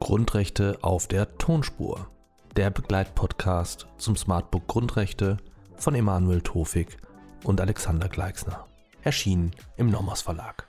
Grundrechte auf der Tonspur. Der Begleitpodcast zum Smartbook Grundrechte von Emanuel Tofik und Alexander Gleixner. Erschienen im Nomos Verlag.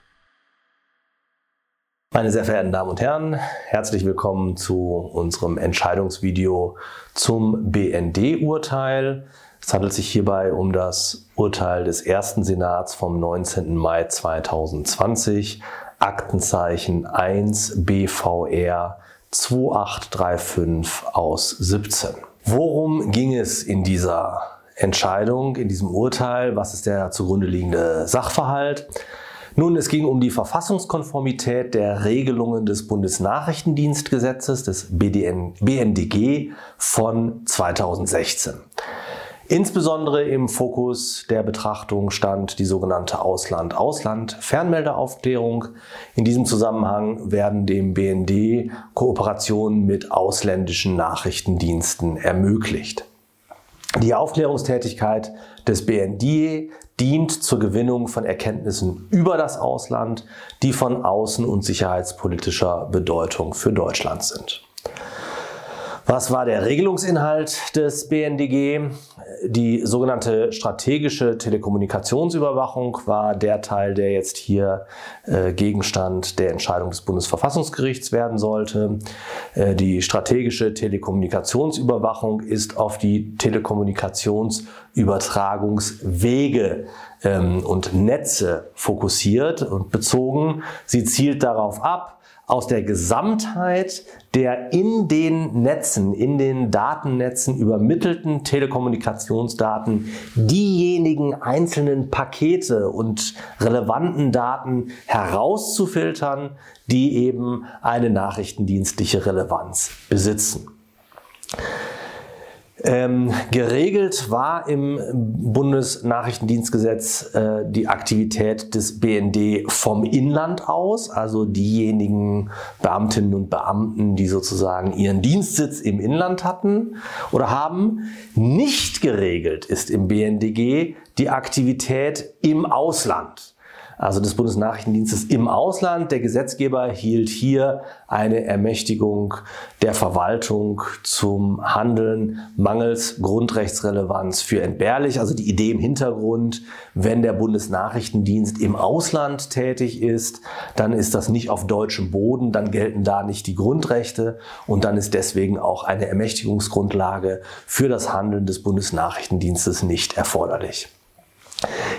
Meine sehr verehrten Damen und Herren, herzlich willkommen zu unserem Entscheidungsvideo zum BND-Urteil. Es handelt sich hierbei um das Urteil des ersten Senats vom 19. Mai 2020, Aktenzeichen 1 BVR 2835 aus 17. Worum ging es in dieser Entscheidung, in diesem Urteil? Was ist der zugrunde liegende Sachverhalt? Nun, es ging um die Verfassungskonformität der Regelungen des Bundesnachrichtendienstgesetzes, des BDN, BNDG von 2016. Insbesondere im Fokus der Betrachtung stand die sogenannte Ausland-Ausland-Fernmeldeaufklärung. In diesem Zusammenhang werden dem BND Kooperationen mit ausländischen Nachrichtendiensten ermöglicht. Die Aufklärungstätigkeit des BND dient zur Gewinnung von Erkenntnissen über das Ausland, die von außen- und sicherheitspolitischer Bedeutung für Deutschland sind. Was war der Regelungsinhalt des BNDG? Die sogenannte strategische Telekommunikationsüberwachung war der Teil, der jetzt hier äh, Gegenstand der Entscheidung des Bundesverfassungsgerichts werden sollte. Äh, die strategische Telekommunikationsüberwachung ist auf die Telekommunikationsübertragungswege ähm, und Netze fokussiert und bezogen. Sie zielt darauf ab, aus der Gesamtheit der in den Netzen, in den Datennetzen übermittelten Telekommunikationsdaten diejenigen einzelnen Pakete und relevanten Daten herauszufiltern, die eben eine nachrichtendienstliche Relevanz besitzen. Ähm, geregelt war im Bundesnachrichtendienstgesetz äh, die Aktivität des BND vom Inland aus, also diejenigen Beamtinnen und Beamten, die sozusagen ihren Dienstsitz im Inland hatten oder haben. Nicht geregelt ist im BNDG die Aktivität im Ausland also des Bundesnachrichtendienstes im Ausland. Der Gesetzgeber hielt hier eine Ermächtigung der Verwaltung zum Handeln mangels Grundrechtsrelevanz für entbehrlich. Also die Idee im Hintergrund, wenn der Bundesnachrichtendienst im Ausland tätig ist, dann ist das nicht auf deutschem Boden, dann gelten da nicht die Grundrechte und dann ist deswegen auch eine Ermächtigungsgrundlage für das Handeln des Bundesnachrichtendienstes nicht erforderlich.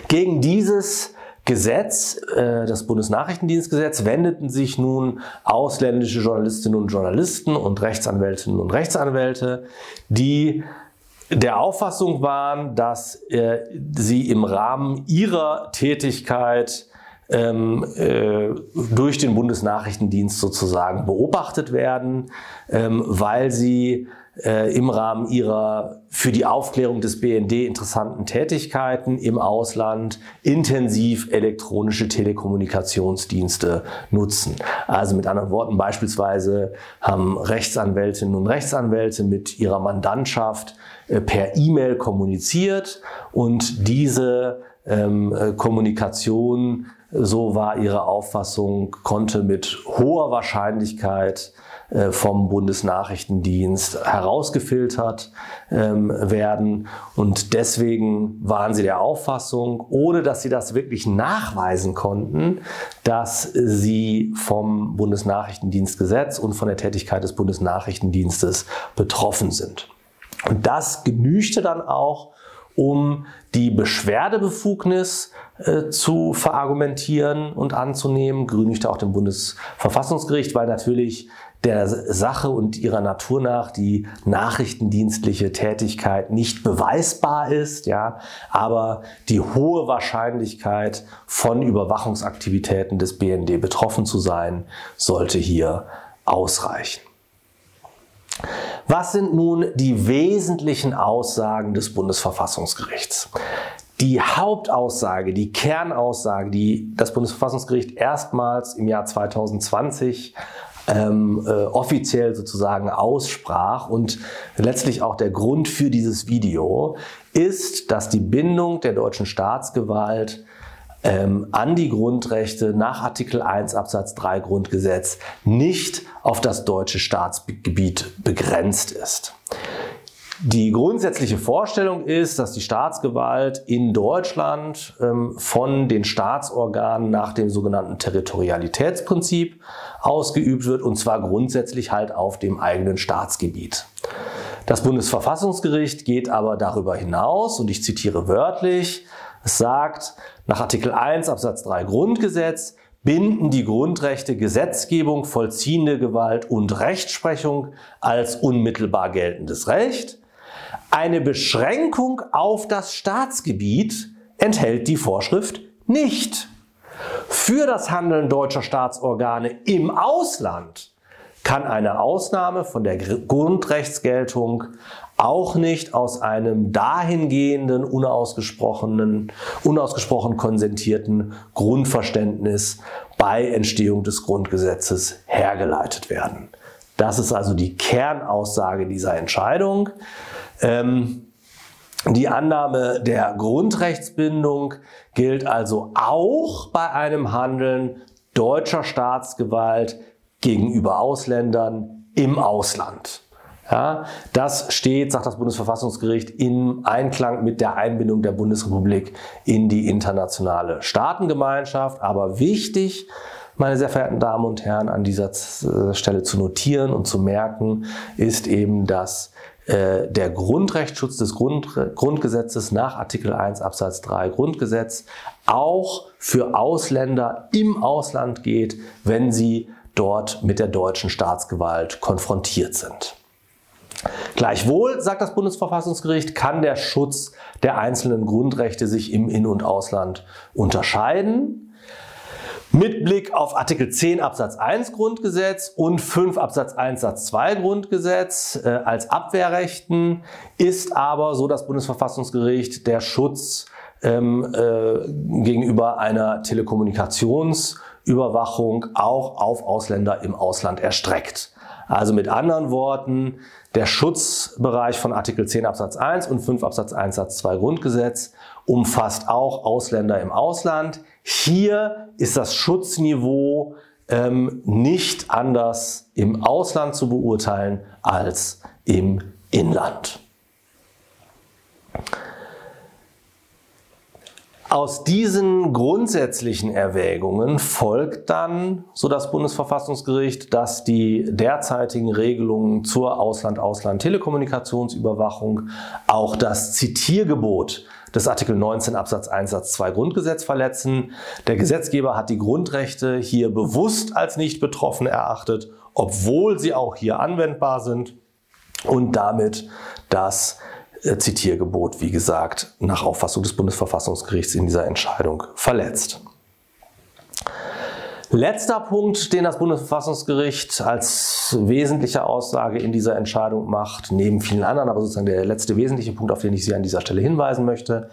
Gegen dieses Gesetz, äh, das Bundesnachrichtendienstgesetz, wendeten sich nun ausländische Journalistinnen und Journalisten und Rechtsanwältinnen und Rechtsanwälte, die der Auffassung waren, dass äh, sie im Rahmen ihrer Tätigkeit ähm, äh, durch den Bundesnachrichtendienst sozusagen beobachtet werden, ähm, weil sie äh, im Rahmen ihrer für die Aufklärung des BND interessanten Tätigkeiten im Ausland intensiv elektronische Telekommunikationsdienste nutzen. Also mit anderen Worten beispielsweise haben Rechtsanwältinnen und Rechtsanwälte mit ihrer Mandantschaft äh, per E-Mail kommuniziert und diese ähm, äh, Kommunikation, so war ihre Auffassung, konnte mit hoher Wahrscheinlichkeit äh, vom Bundesnachrichtendienst herausgefiltert ähm, werden. Und deswegen waren sie der Auffassung, ohne dass sie das wirklich nachweisen konnten, dass sie vom Bundesnachrichtendienstgesetz und von der Tätigkeit des Bundesnachrichtendienstes betroffen sind. Und das genügte dann auch, um die Beschwerdebefugnis äh, zu verargumentieren und anzunehmen, grünigte auch dem Bundesverfassungsgericht, weil natürlich der Sache und ihrer Natur nach die nachrichtendienstliche Tätigkeit nicht beweisbar ist, ja, aber die hohe Wahrscheinlichkeit von Überwachungsaktivitäten des BND betroffen zu sein, sollte hier ausreichen. Was sind nun die wesentlichen Aussagen des Bundesverfassungsgerichts? Die Hauptaussage, die Kernaussage, die das Bundesverfassungsgericht erstmals im Jahr 2020 ähm, äh, offiziell sozusagen aussprach und letztlich auch der Grund für dieses Video ist, dass die Bindung der deutschen Staatsgewalt ähm, an die Grundrechte nach Artikel 1 Absatz 3 Grundgesetz nicht auf das deutsche Staatsgebiet begrenzt ist. Die grundsätzliche Vorstellung ist, dass die Staatsgewalt in Deutschland ähm, von den Staatsorganen nach dem sogenannten Territorialitätsprinzip ausgeübt wird und zwar grundsätzlich halt auf dem eigenen Staatsgebiet. Das Bundesverfassungsgericht geht aber darüber hinaus und ich zitiere wörtlich, es sagt, nach Artikel 1 Absatz 3 Grundgesetz binden die Grundrechte Gesetzgebung, vollziehende Gewalt und Rechtsprechung als unmittelbar geltendes Recht. Eine Beschränkung auf das Staatsgebiet enthält die Vorschrift nicht. Für das Handeln deutscher Staatsorgane im Ausland kann eine Ausnahme von der Grundrechtsgeltung auch nicht aus einem dahingehenden, unausgesprochenen, unausgesprochen konsentierten Grundverständnis bei Entstehung des Grundgesetzes hergeleitet werden. Das ist also die Kernaussage dieser Entscheidung. Ähm, die Annahme der Grundrechtsbindung gilt also auch bei einem Handeln deutscher Staatsgewalt gegenüber Ausländern im Ausland. Ja, das steht, sagt das Bundesverfassungsgericht, im Einklang mit der Einbindung der Bundesrepublik in die internationale Staatengemeinschaft. Aber wichtig, meine sehr verehrten Damen und Herren, an dieser Stelle zu notieren und zu merken, ist eben, dass äh, der Grundrechtsschutz des Grund, Grundgesetzes nach Artikel 1 Absatz 3 Grundgesetz auch für Ausländer im Ausland geht, wenn sie dort mit der deutschen Staatsgewalt konfrontiert sind. Gleichwohl, sagt das Bundesverfassungsgericht, kann der Schutz der einzelnen Grundrechte sich im In- und Ausland unterscheiden. Mit Blick auf Artikel 10 Absatz 1 Grundgesetz und 5 Absatz 1 Satz 2 Grundgesetz äh, als Abwehrrechten ist aber, so das Bundesverfassungsgericht, der Schutz ähm, äh, gegenüber einer Telekommunikationsüberwachung auch auf Ausländer im Ausland erstreckt. Also mit anderen Worten, der Schutzbereich von Artikel 10 Absatz 1 und 5 Absatz 1 Satz 2 Grundgesetz umfasst auch Ausländer im Ausland. Hier ist das Schutzniveau ähm, nicht anders im Ausland zu beurteilen als im Inland. Aus diesen grundsätzlichen Erwägungen folgt dann, so das Bundesverfassungsgericht, dass die derzeitigen Regelungen zur Ausland-Ausland-Telekommunikationsüberwachung auch das Zitiergebot des Artikel 19 Absatz 1 Satz 2 Grundgesetz verletzen. Der Gesetzgeber hat die Grundrechte hier bewusst als nicht betroffen erachtet, obwohl sie auch hier anwendbar sind und damit das Zitiergebot, wie gesagt, nach Auffassung des Bundesverfassungsgerichts in dieser Entscheidung verletzt. Letzter Punkt, den das Bundesverfassungsgericht als wesentliche Aussage in dieser Entscheidung macht, neben vielen anderen, aber sozusagen der letzte wesentliche Punkt, auf den ich Sie an dieser Stelle hinweisen möchte,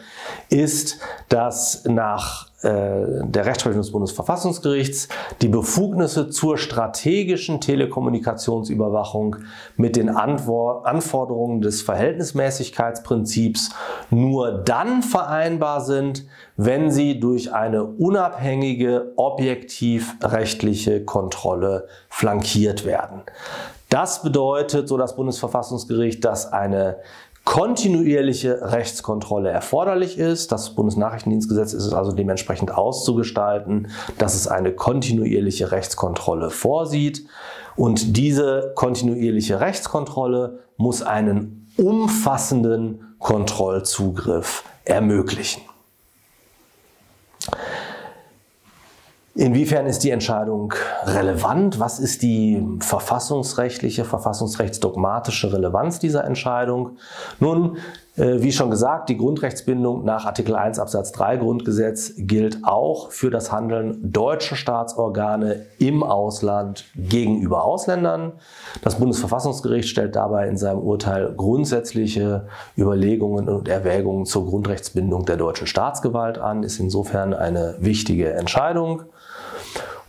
ist, dass nach äh, der Rechtsprechung des Bundesverfassungsgerichts die Befugnisse zur strategischen Telekommunikationsüberwachung mit den Antwort Anforderungen des Verhältnismäßigkeitsprinzips nur dann vereinbar sind, wenn sie durch eine unabhängige, objektiv rechtliche Kontrolle flankiert werden. Das bedeutet, so das Bundesverfassungsgericht, dass eine kontinuierliche Rechtskontrolle erforderlich ist. Das Bundesnachrichtendienstgesetz ist es also dementsprechend auszugestalten, dass es eine kontinuierliche Rechtskontrolle vorsieht. Und diese kontinuierliche Rechtskontrolle muss einen umfassenden Kontrollzugriff ermöglichen. Inwiefern ist die Entscheidung relevant? Was ist die verfassungsrechtliche, verfassungsrechtsdogmatische Relevanz dieser Entscheidung? Nun, wie schon gesagt, die Grundrechtsbindung nach Artikel 1 Absatz 3 Grundgesetz gilt auch für das Handeln deutscher Staatsorgane im Ausland gegenüber Ausländern. Das Bundesverfassungsgericht stellt dabei in seinem Urteil grundsätzliche Überlegungen und Erwägungen zur Grundrechtsbindung der deutschen Staatsgewalt an, ist insofern eine wichtige Entscheidung.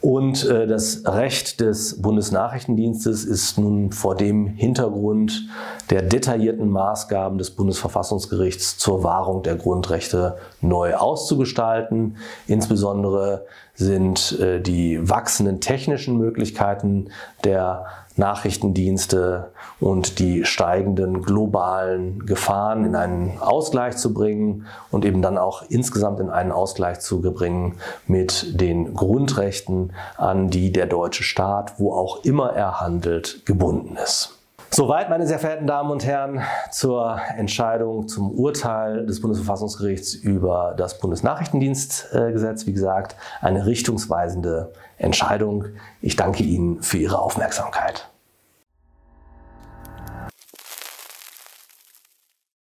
Und äh, das Recht des Bundesnachrichtendienstes ist nun vor dem Hintergrund der detaillierten Maßgaben des Bundesverfassungsgerichts zur Wahrung der Grundrechte neu auszugestalten. Insbesondere sind äh, die wachsenden technischen Möglichkeiten der Nachrichtendienste und die steigenden globalen Gefahren in einen Ausgleich zu bringen und eben dann auch insgesamt in einen Ausgleich zu bringen mit den Grundrechten, an die der deutsche Staat, wo auch immer er handelt, gebunden ist. Soweit, meine sehr verehrten Damen und Herren, zur Entscheidung zum Urteil des Bundesverfassungsgerichts über das Bundesnachrichtendienstgesetz. Wie gesagt, eine richtungsweisende Entscheidung. Ich danke Ihnen für Ihre Aufmerksamkeit.